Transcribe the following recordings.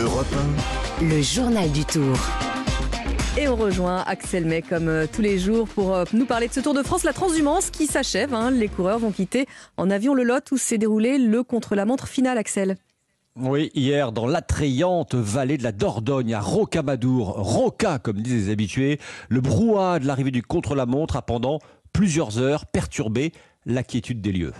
Europe Le journal du Tour. Et on rejoint Axel May comme euh, tous les jours pour euh, nous parler de ce Tour de France, la transhumance qui s'achève. hein. Les coureurs vont quitter en avion le Lot où s'est déroulé le contre-la-montre final, Axel. Oui, hier, dans l'attrayante vallée de la Dordogne, à Rocamadour, Roca, comme disent les habitués, le brouhaha de l'arrivée du contre-la-montre a pendant plusieurs heures perturbé la quiétude des lieux.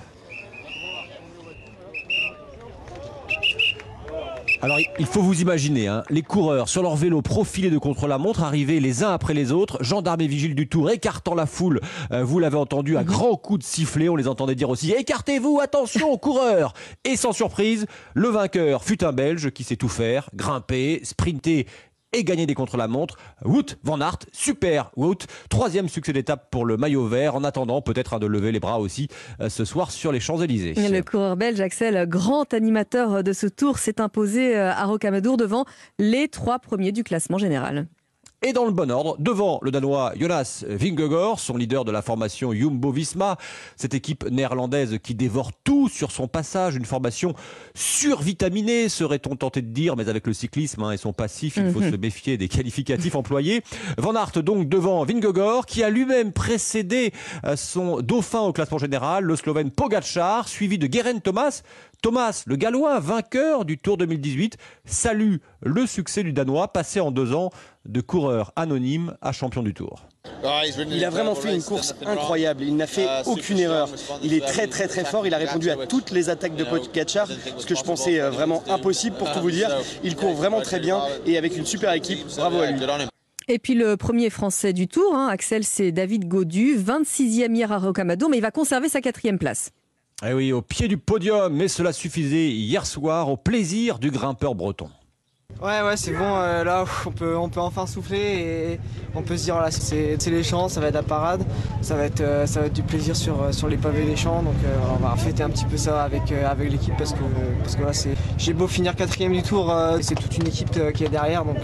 Alors, il faut vous imaginer, hein, les coureurs sur leur vélo profilés de contre-la-montre arrivaient les uns après les autres, gendarmes et vigiles du Tour écartant la foule. Euh, vous l'avez entendu à grands coups de sifflet, on les entendait dire aussi écartez-vous, attention coureurs. Et sans surprise, le vainqueur fut un Belge qui sait tout faire, grimper, sprinter et gagner des contre-la-montre. Wout van Aert, super Wout. Troisième succès d'étape pour le maillot vert. En attendant, peut-être de lever les bras aussi euh, ce soir sur les Champs-Élysées. Le coureur belge Axel, grand animateur de ce Tour, s'est imposé euh, à Rocamadour devant les trois premiers du classement général. Et dans le bon ordre, devant le Danois Jonas Vingegaard, son leader de la formation Jumbo-Visma, cette équipe néerlandaise qui dévore tout sur son passage, une formation survitaminée, serait-on tenté de dire, mais avec le cyclisme hein, et son passif, il faut se méfier des qualificatifs employés. Van Aert donc devant Vingegaard, qui a lui-même précédé euh, son dauphin au classement général, le Slovène Pogacar, suivi de Guerin Thomas. Thomas, le Gallois, vainqueur du Tour 2018, salue le succès du Danois, passé en deux ans de coureur anonyme à champion du Tour. Il a vraiment fait une course incroyable. Il n'a fait aucune erreur. Il est très très très fort. Il a répondu à toutes les attaques de Pogacar, ce que je pensais euh, vraiment impossible pour tout vous dire. Il court vraiment très bien et avec une super équipe. Bravo à lui. Et puis le premier français du Tour, hein, Axel, c'est David Gaudu, 26e hier à Rocamadour, mais il va conserver sa quatrième place. Eh oui, au pied du podium, mais cela suffisait hier soir au plaisir du grimpeur breton. Ouais, ouais, c'est bon. euh, là, on peut, on peut enfin souffler et on peut se dire voilà, c'est les champs, ça va être la parade, ça va être, euh, ça va être du plaisir sur, euh, sur les pavés des champs. Donc, on va fêter un petit peu ça avec, avec l'équipe parce que, parce que voilà, c'est, j'ai beau finir quatrième du tour, c'est toute une équipe qui est derrière. Donc,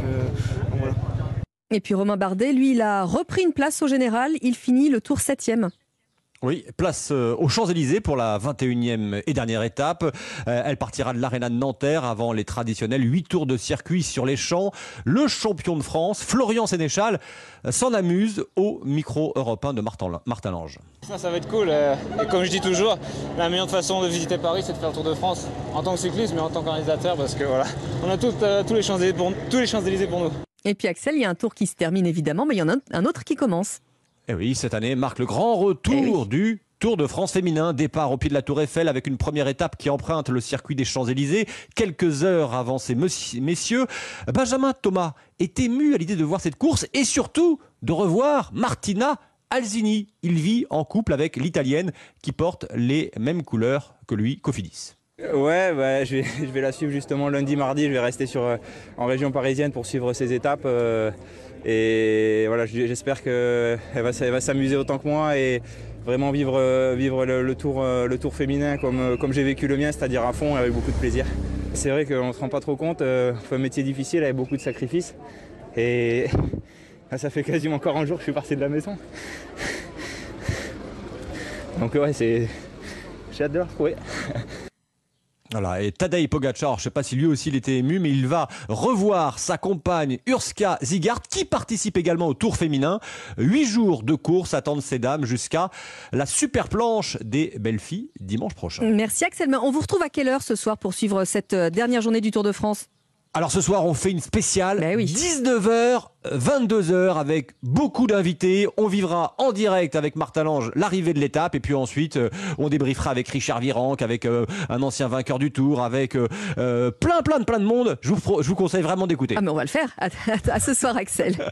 voilà. Et puis Romain Bardet, lui, il a repris une place au général. Il finit le Tour 7e. Oui, place euh, aux Champs-Élysées pour la 21e et dernière étape. Euh, elle partira de l'aréna de Nanterre avant les traditionnels 8 tours de circuit sur les champs. Le champion de France, Florian Sénéchal, euh, s'en amuse au micro européen de Martin, Martin Lange. Ça, ça va être cool. Et comme je dis toujours, la meilleure façon de visiter Paris, c'est de faire le Tour de France en tant que cycliste, mais en tant qu'organisateur, parce que voilà, on a tout, euh, tous les Champs-Élysées pour, tous les Champs-Élysées pour nous. Et puis Axel, il y a un tour qui se termine évidemment, mais il y en a un autre qui commence. Et Eh oui, cette année marque le grand retour du Tour de France féminin. Départ au pied de la Tour Eiffel avec une première étape qui emprunte le circuit des Champs-Élysées. Quelques heures avant ces messi- messieurs, Benjamin Thomas est ému à l'idée de voir cette course et surtout de revoir Martina Alzini. Il vit en couple avec l'Italienne qui porte les mêmes couleurs que lui, Cofidis. Ouais, bah, je, vais, la suivre justement lundi, mardi. Je vais rester sur, euh, en région parisienne pour suivre ces étapes. euh, et voilà, j'espère qu'elle va, s'amuser autant que moi et vraiment vivre, euh, vivre le, tour, le tour féminin comme, comme j'ai vécu le mien, c'est-à-dire à fond et avec beaucoup de plaisir. C'est vrai qu'on ne se rend pas trop compte. c'est un métier difficile avec beaucoup de sacrifices. Et ça fait quasiment 40 jours que je suis parti de la maison. Donc ouais, c'est... J'ai hâte de la retrouver. Voilà, et Tadej Pogacar, je ne sais pas si lui aussi il était ému, mais il va revoir sa compagne Urska Zigart, qui participe également au Tour féminin. Huit jours de course attendent ces dames jusqu'à la super planche des belles filles dimanche prochain. Merci Axel. On vous retrouve à quelle heure ce soir pour suivre cette euh, dernière journée du Tour de France? Alors ce soir, on fait une spéciale Ben oui. 19h, 22h avec beaucoup d'invités. On vivra en direct avec Martin Lange l'arrivée de l'étape et puis ensuite euh, on débriefera avec Richard Virenque, avec euh, un ancien vainqueur du Tour, avec euh, plein plein de plein de monde. Je vous, pro- je vous conseille vraiment d'écouter. Ah mais on va le faire. À, à- à ce soir Axel.